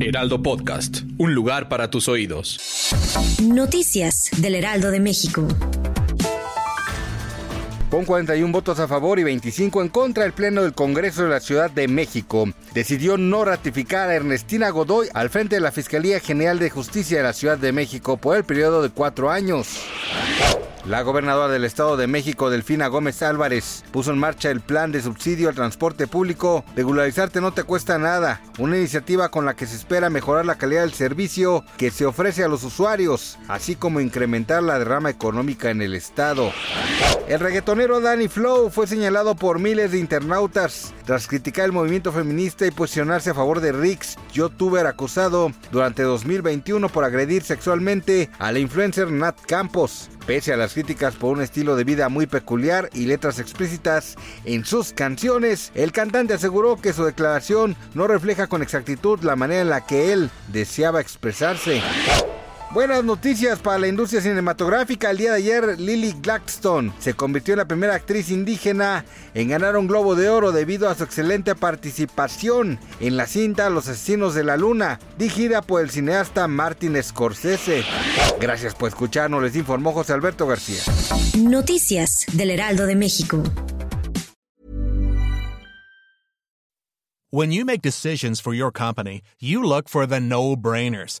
Heraldo Podcast. Un lugar para tus oídos. Noticias del Heraldo de México. Con 41 votos a favor y 25 en contra, el Pleno del Congreso de la Ciudad de México decidió no ratificar a Ernestina Godoy al frente de la Fiscalía General de Justicia de la Ciudad de México por el periodo de cuatro años. La gobernadora del Estado de México, Delfina Gómez Álvarez, puso en marcha el plan de subsidio al transporte público. Regularizarte no te cuesta nada, una iniciativa con la que se espera mejorar la calidad del servicio que se ofrece a los usuarios, así como incrementar la derrama económica en el Estado. El reggaetonero Danny Flow fue señalado por miles de internautas tras criticar el movimiento feminista y posicionarse a favor de Rix, youtuber acusado durante 2021 por agredir sexualmente a la influencer Nat Campos. Pese a las críticas por un estilo de vida muy peculiar y letras explícitas en sus canciones, el cantante aseguró que su declaración no refleja con exactitud la manera en la que él deseaba expresarse. Buenas noticias para la industria cinematográfica. El día de ayer, Lily Gladstone se convirtió en la primera actriz indígena en ganar un Globo de Oro debido a su excelente participación en la cinta Los Asesinos de la Luna, dirigida por el cineasta Martin Scorsese. Gracias por escucharnos, les informó José Alberto García. Noticias del Heraldo de México. When you make decisions for your company, you look for the no-brainers.